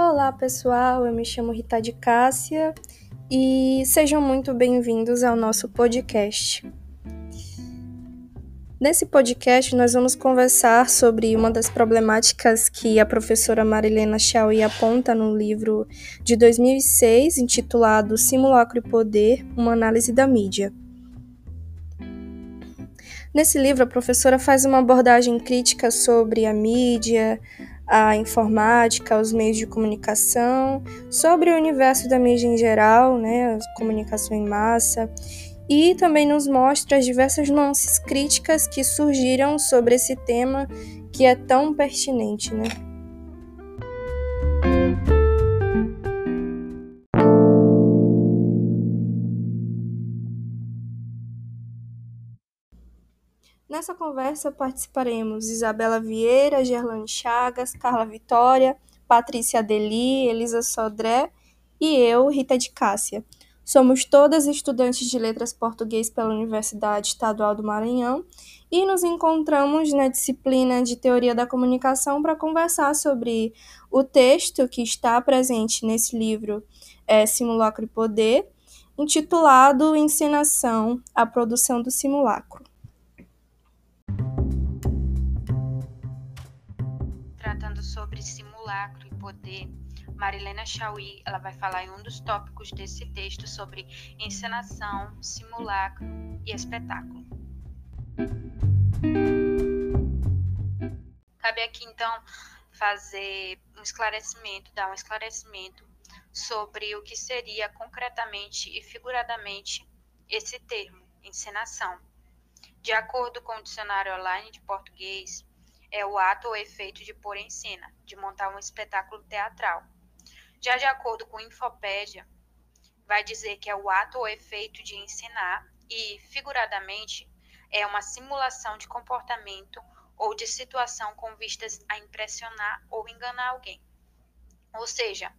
Olá pessoal, eu me chamo Rita de Cássia e sejam muito bem-vindos ao nosso podcast. Nesse podcast, nós vamos conversar sobre uma das problemáticas que a professora Marilena Chauí aponta no livro de 2006, intitulado Simulacro e Poder Uma Análise da Mídia. Nesse livro, a professora faz uma abordagem crítica sobre a mídia, a informática, os meios de comunicação, sobre o universo da mídia em geral, né, a comunicação em massa, e também nos mostra as diversas nuances críticas que surgiram sobre esse tema que é tão pertinente, né? Nessa conversa participaremos Isabela Vieira, Gerlane Chagas, Carla Vitória, Patrícia Deli, Elisa Sodré e eu, Rita de Cássia. Somos todas estudantes de Letras Português pela Universidade Estadual do Maranhão e nos encontramos na disciplina de Teoria da Comunicação para conversar sobre o texto que está presente nesse livro é, Simulacro e Poder, intitulado Encenação, a produção do simulacro. Tratando sobre simulacro e poder, Marilena Chauí, ela vai falar em um dos tópicos desse texto sobre encenação, simulacro e espetáculo. Cabe aqui então fazer um esclarecimento, dar um esclarecimento sobre o que seria concretamente e figuradamente esse termo, encenação. De acordo com o dicionário online de português, é o ato ou efeito de pôr em cena, de montar um espetáculo teatral. Já de acordo com Infopédia, vai dizer que é o ato ou efeito de ensinar e, figuradamente, é uma simulação de comportamento ou de situação com vistas a impressionar ou enganar alguém. Ou seja,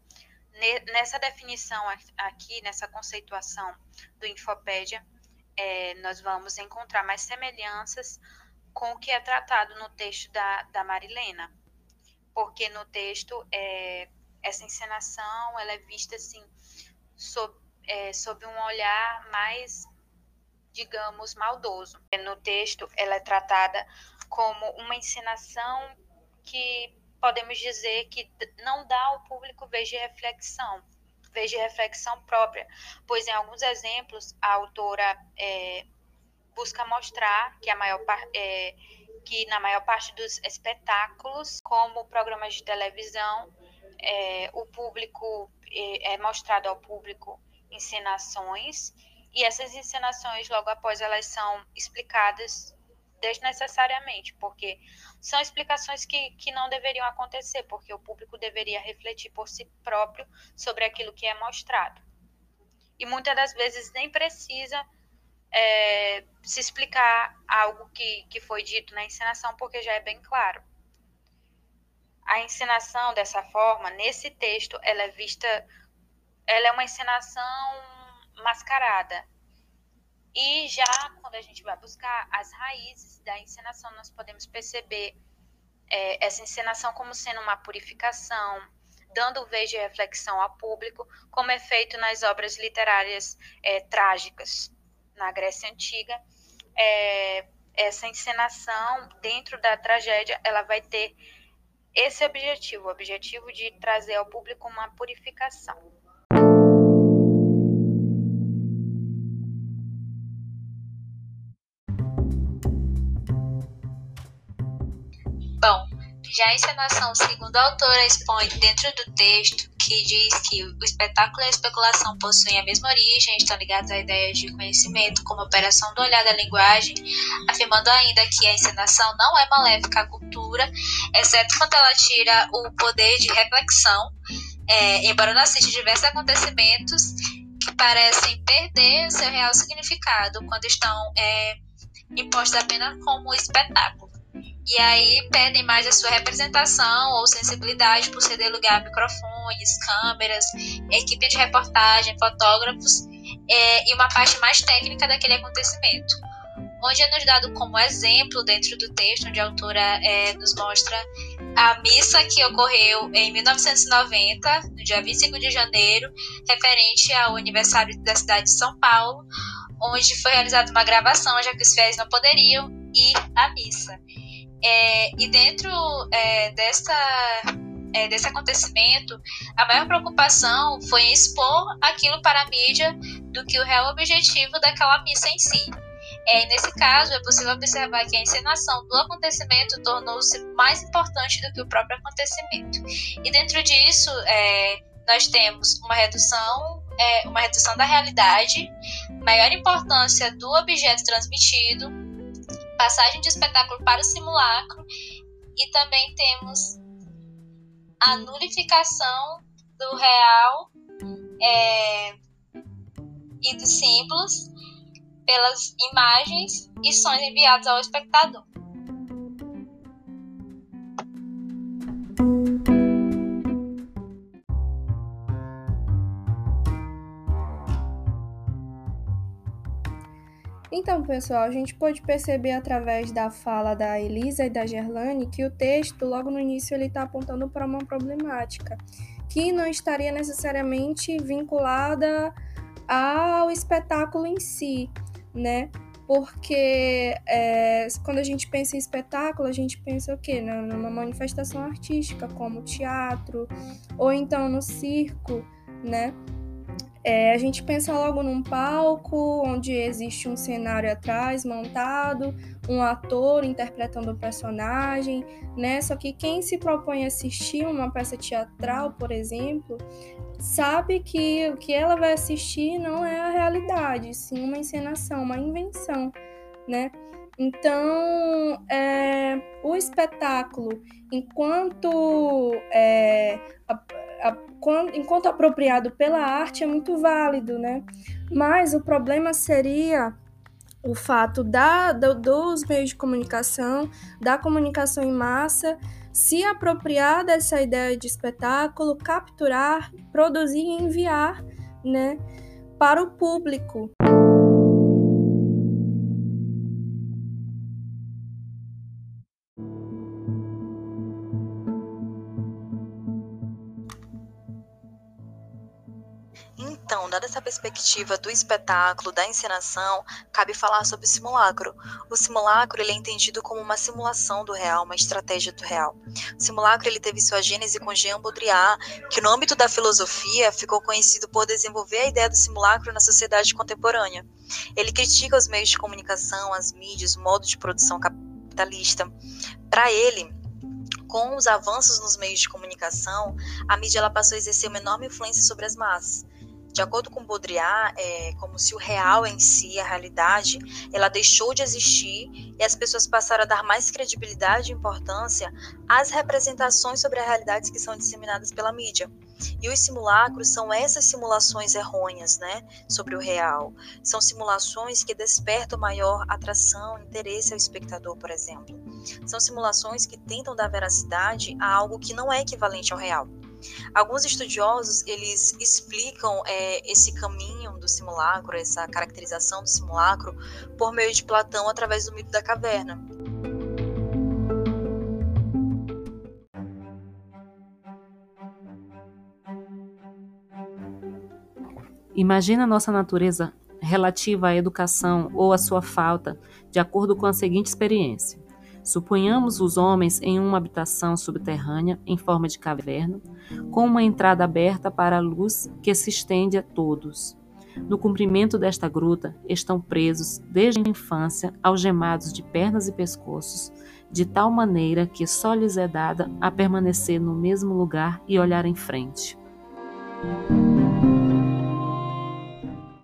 nessa definição aqui, nessa conceituação do Infopédia, é, nós vamos encontrar mais semelhanças com o que é tratado no texto da, da Marilena. Porque no texto é, essa encenação ela é vista assim sob, é, sob um olhar mais, digamos, maldoso. No texto, ela é tratada como uma encenação que podemos dizer que não dá ao público vez de reflexão, vez de reflexão própria, pois em alguns exemplos a autora é, busca mostrar que a maior é, que na maior parte dos espetáculos, como programas de televisão, é, o público é, é mostrado ao público encenações e essas encenações logo após elas são explicadas desnecessariamente, porque são explicações que, que não deveriam acontecer, porque o público deveria refletir por si próprio sobre aquilo que é mostrado. E muitas das vezes nem precisa é, se explicar algo que, que foi dito na encenação, porque já é bem claro. A encenação dessa forma, nesse texto, ela é vista, ela é uma encenação mascarada. E já quando a gente vai buscar as raízes da encenação, nós podemos perceber é, essa encenação como sendo uma purificação, dando vez de reflexão ao público, como é feito nas obras literárias é, trágicas na Grécia Antiga. É, essa encenação dentro da tragédia, ela vai ter esse objetivo, o objetivo de trazer ao público uma purificação. Bom, já a encenação, segundo a autora, expõe dentro do texto que diz que o espetáculo e a especulação possuem a mesma origem, estão ligados a ideias de conhecimento, como operação do olhar da linguagem, afirmando ainda que a encenação não é maléfica à cultura, exceto quando ela tira o poder de reflexão, é, embora não assista diversos acontecimentos que parecem perder seu real significado quando estão é, impostos apenas como espetáculo. E aí pedem mais a sua representação ou sensibilidade por ceder lugar a microfones, câmeras, equipe de reportagem, fotógrafos é, e uma parte mais técnica daquele acontecimento. Onde é nos dado como exemplo dentro do texto, onde a autora é, nos mostra a missa que ocorreu em 1990, no dia 25 de janeiro, referente ao aniversário da cidade de São Paulo, onde foi realizada uma gravação, já que os fiéis não poderiam ir à missa. É, e dentro é, é, desse acontecimento, a maior preocupação foi expor aquilo para a mídia do que o real objetivo daquela missa em si. É, nesse caso, é possível observar que a encenação do acontecimento tornou-se mais importante do que o próprio acontecimento. E dentro disso, é, nós temos uma redução, é, uma redução da realidade, maior importância do objeto transmitido, passagem de espetáculo para o simulacro e também temos a nulificação do real é, e dos símbolos pelas imagens e sons enviados ao espectador. Então, pessoal, a gente pode perceber através da fala da Elisa e da Gerlane que o texto, logo no início, ele está apontando para uma problemática que não estaria necessariamente vinculada ao espetáculo em si, né? Porque é, quando a gente pensa em espetáculo, a gente pensa o quê? Numa manifestação artística, como teatro, ou então no circo, né? É, a gente pensa logo num palco onde existe um cenário atrás montado, um ator interpretando o um personagem, né? Só que quem se propõe a assistir uma peça teatral, por exemplo, sabe que o que ela vai assistir não é a realidade, sim uma encenação, uma invenção, né? Então, é, o espetáculo, enquanto é, enquanto apropriado pela arte, é muito válido, né? Mas o problema seria o fato da, do, dos meios de comunicação, da comunicação em massa, se apropriar dessa ideia de espetáculo, capturar, produzir e enviar, né, para o público. Dada essa perspectiva do espetáculo, da encenação, cabe falar sobre o simulacro. O simulacro ele é entendido como uma simulação do real, uma estratégia do real. O simulacro ele teve sua gênese com Jean Baudrillard, que no âmbito da filosofia ficou conhecido por desenvolver a ideia do simulacro na sociedade contemporânea. Ele critica os meios de comunicação, as mídias, o modo de produção capitalista. Para ele, com os avanços nos meios de comunicação, a mídia ela passou a exercer uma enorme influência sobre as massas. De acordo com Baudrillard, é como se o real em si, a realidade, ela deixou de existir e as pessoas passaram a dar mais credibilidade e importância às representações sobre a realidade que são disseminadas pela mídia. E os simulacros são essas simulações errôneas, né, sobre o real. São simulações que despertam maior atração, interesse ao espectador, por exemplo. São simulações que tentam dar veracidade a algo que não é equivalente ao real. Alguns estudiosos eles explicam é, esse caminho do simulacro, essa caracterização do simulacro, por meio de Platão através do mito da caverna. Imagina nossa natureza relativa à educação ou à sua falta, de acordo com a seguinte experiência. Suponhamos os homens em uma habitação subterrânea em forma de caverna, com uma entrada aberta para a luz que se estende a todos. No comprimento desta gruta estão presos desde a infância, algemados de pernas e pescoços, de tal maneira que só lhes é dada a permanecer no mesmo lugar e olhar em frente.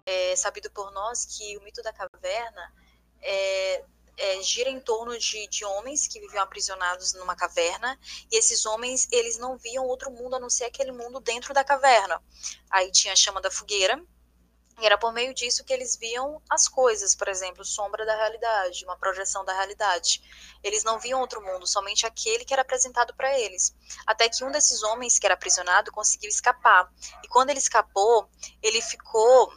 É sabido por nós que o mito da caverna é, é, gira em torno de, de homens que viviam aprisionados numa caverna e esses homens eles não viam outro mundo a não ser aquele mundo dentro da caverna. Aí tinha a chama da fogueira e era por meio disso que eles viam as coisas, por exemplo, sombra da realidade, uma projeção da realidade. Eles não viam outro mundo, somente aquele que era apresentado para eles. Até que um desses homens que era aprisionado conseguiu escapar. E quando ele escapou, ele ficou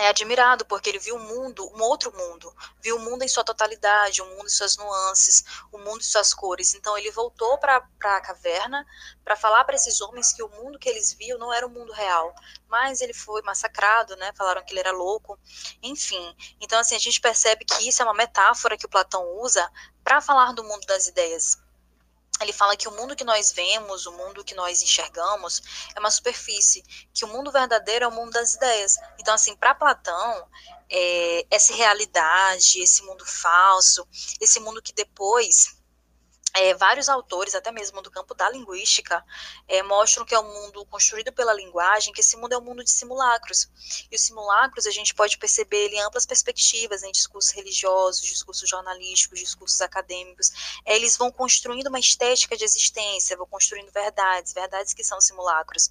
é admirado porque ele viu um mundo, um outro mundo, viu o mundo em sua totalidade, o mundo em suas nuances, o mundo em suas cores. Então ele voltou para a caverna para falar para esses homens que o mundo que eles viam não era o mundo real, mas ele foi massacrado, né? Falaram que ele era louco, enfim. Então assim a gente percebe que isso é uma metáfora que o Platão usa para falar do mundo das ideias ele fala que o mundo que nós vemos, o mundo que nós enxergamos, é uma superfície, que o mundo verdadeiro é o mundo das ideias. Então, assim, para Platão, é, essa realidade, esse mundo falso, esse mundo que depois é, vários autores, até mesmo do campo da linguística, é, mostram que é um mundo construído pela linguagem, que esse mundo é um mundo de simulacros. E os simulacros a gente pode perceber ele em amplas perspectivas, em discursos religiosos, discursos jornalísticos, discursos acadêmicos. É, eles vão construindo uma estética de existência, vão construindo verdades, verdades que são simulacros.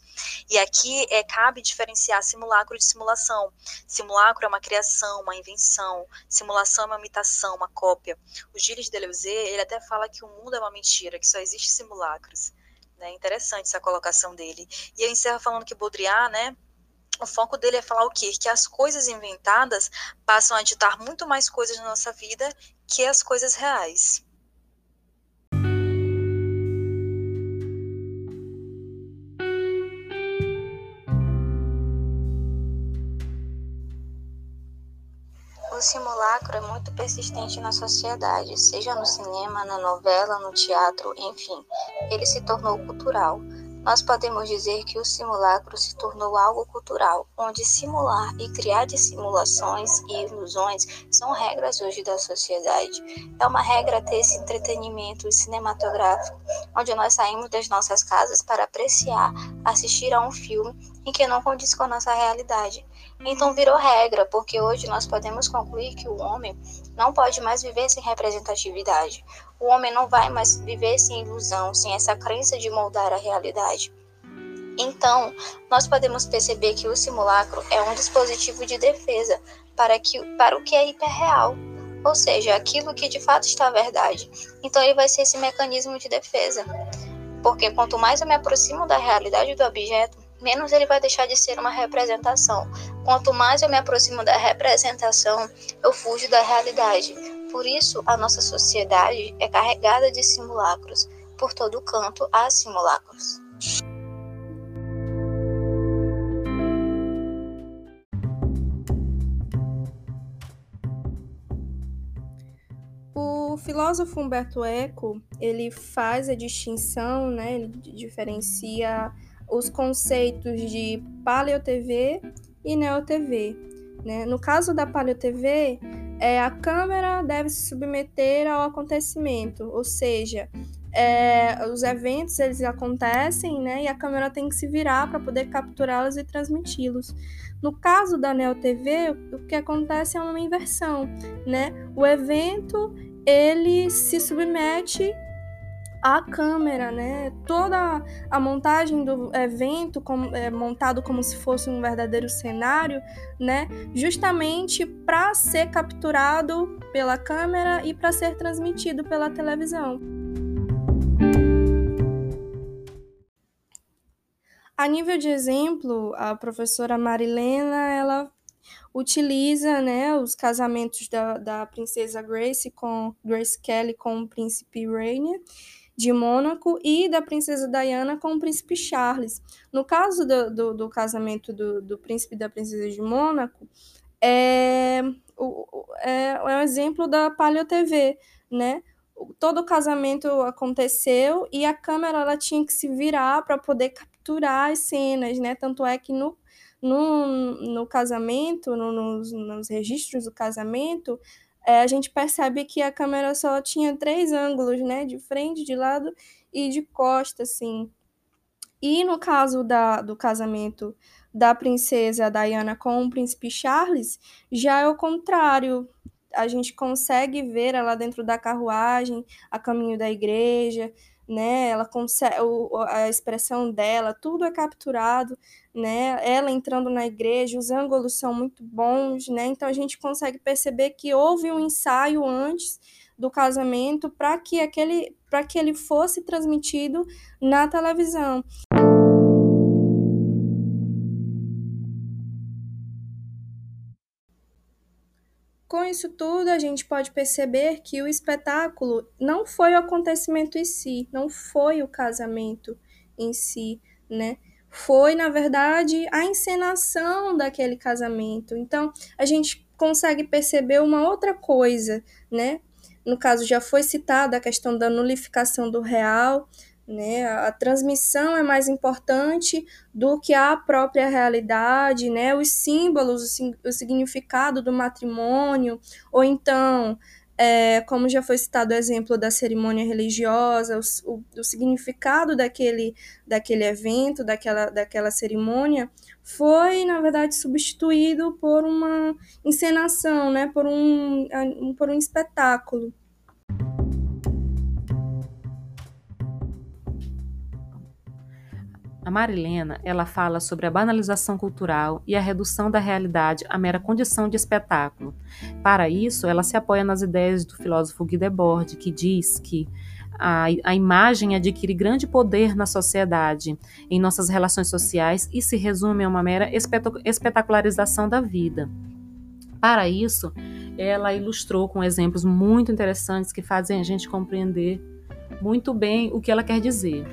E aqui é, cabe diferenciar simulacro de simulação. Simulacro é uma criação, uma invenção. Simulação é uma imitação, uma cópia. O Gilles Deleuze, ele até fala que o mundo mundo é uma mentira, que só existe simulacros. Né? Interessante essa colocação dele. E eu encerro falando que Baudrillard, né, o foco dele é falar o quê? Que as coisas inventadas passam a ditar muito mais coisas na nossa vida que as coisas reais. O simulacro é muito persistente na sociedade, seja no cinema, na novela, no teatro, enfim, ele se tornou cultural. Nós podemos dizer que o simulacro se tornou algo cultural, onde simular e criar de simulações e ilusões são regras hoje da sociedade. É uma regra ter esse entretenimento cinematográfico, onde nós saímos das nossas casas para apreciar, assistir a um filme em que não condiz com a nossa realidade. Então virou regra, porque hoje nós podemos concluir que o homem não pode mais viver sem representatividade. O homem não vai mais viver sem ilusão, sem essa crença de moldar a realidade. Então, nós podemos perceber que o simulacro é um dispositivo de defesa para, que, para o que é hiperreal, ou seja, aquilo que de fato está verdade. Então, ele vai ser esse mecanismo de defesa, porque quanto mais eu me aproximo da realidade do objeto, menos ele vai deixar de ser uma representação. Quanto mais eu me aproximo da representação, eu fujo da realidade. Por isso, a nossa sociedade é carregada de simulacros. Por todo canto há simulacros. O filósofo Humberto Eco, ele faz a distinção, né, ele diferencia os conceitos de paleo-TV e neo-TV. Né? No caso da paleo-TV, é, a câmera deve se submeter ao acontecimento, ou seja, é, os eventos eles acontecem né, e a câmera tem que se virar para poder capturá-los e transmiti-los. No caso da Neo TV, o que acontece é uma inversão, né? O evento ele se submete a câmera, né? Toda a montagem do evento como, é, montado como se fosse um verdadeiro cenário, né? Justamente para ser capturado pela câmera e para ser transmitido pela televisão. A nível de exemplo, a professora Marilena, ela utiliza né, os casamentos da, da princesa Grace com Grace Kelly com o príncipe Rainier de Mônaco e da princesa Diana com o príncipe Charles. No caso do, do, do casamento do, do, príncipe e da princesa de Mônaco, é, é, é um exemplo da Paleo TV, né? Todo o casamento aconteceu e a câmera ela tinha que se virar para poder capturar as cenas, né? Tanto é que no, no, no casamento, no, nos, nos registros do casamento, é, a gente percebe que a câmera só tinha três ângulos, né? De frente, de lado e de costa, assim. E no caso da, do casamento da princesa Diana com o príncipe Charles, já é o contrário. A gente consegue ver ela dentro da carruagem, a caminho da igreja, né? Ela consegue a expressão dela, tudo é capturado, né? Ela entrando na igreja, os ângulos são muito bons, né? Então a gente consegue perceber que houve um ensaio antes do casamento para que aquele para que ele fosse transmitido na televisão. Isso tudo, a gente pode perceber que o espetáculo não foi o acontecimento em si, não foi o casamento em si, né? Foi, na verdade, a encenação daquele casamento. Então, a gente consegue perceber uma outra coisa, né? No caso, já foi citada a questão da nulificação do real, né? A transmissão é mais importante do que a própria realidade, né? Os símbolos, o significado do matrimônio, ou então, é, como já foi citado o exemplo da cerimônia religiosa, o, o, o, significado daquele, daquele evento, daquela, daquela cerimônia, foi, na verdade, substituído por uma encenação, né? por, um, por um espetáculo. A Marilena, ela fala sobre a banalização cultural e a redução da realidade à mera condição de espetáculo. Para isso, ela se apoia nas ideias do filósofo Guy Debord, que diz que a, a imagem adquire grande poder na sociedade, em nossas relações sociais e se resume a uma mera espetacularização da vida. Para isso, ela ilustrou com exemplos muito interessantes que fazem a gente compreender muito bem o que ela quer dizer.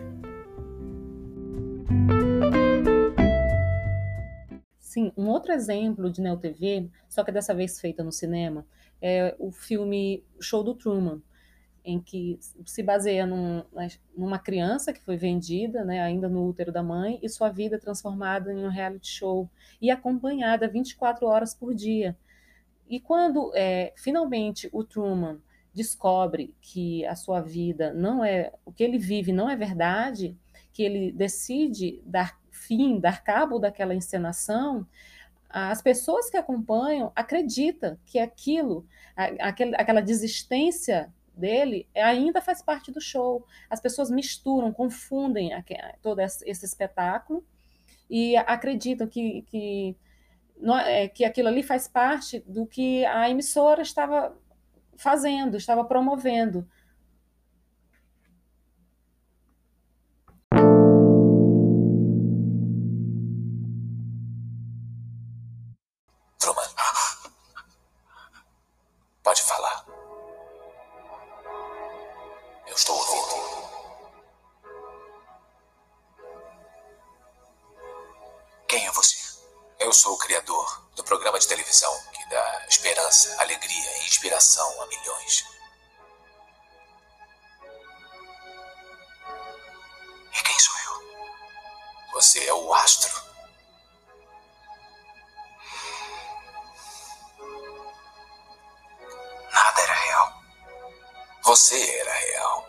Sim, um outro exemplo de Neo TV, só que dessa vez feita no cinema, é o filme Show do Truman, em que se baseia num, numa criança que foi vendida, né, ainda no útero da mãe, e sua vida transformada em um reality show e acompanhada 24 horas por dia. E quando é, finalmente o Truman descobre que a sua vida não é o que ele vive não é verdade, que ele decide dar fim, dar cabo daquela encenação, as pessoas que acompanham acreditam que aquilo, aquela desistência dele ainda faz parte do show. As pessoas misturam, confundem todo esse espetáculo e acreditam que, que, é, que aquilo ali faz parte do que a emissora estava fazendo, estava promovendo. Sou o criador do programa de televisão que dá esperança, alegria e inspiração a milhões. E quem sou eu? Você é o astro. Nada era real. Você era real.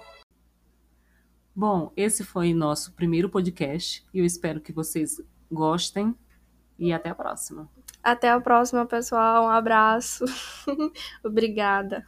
Bom, esse foi nosso primeiro podcast e eu espero que vocês gostem e até a próxima. Até a próxima, pessoal. Um abraço. Obrigada.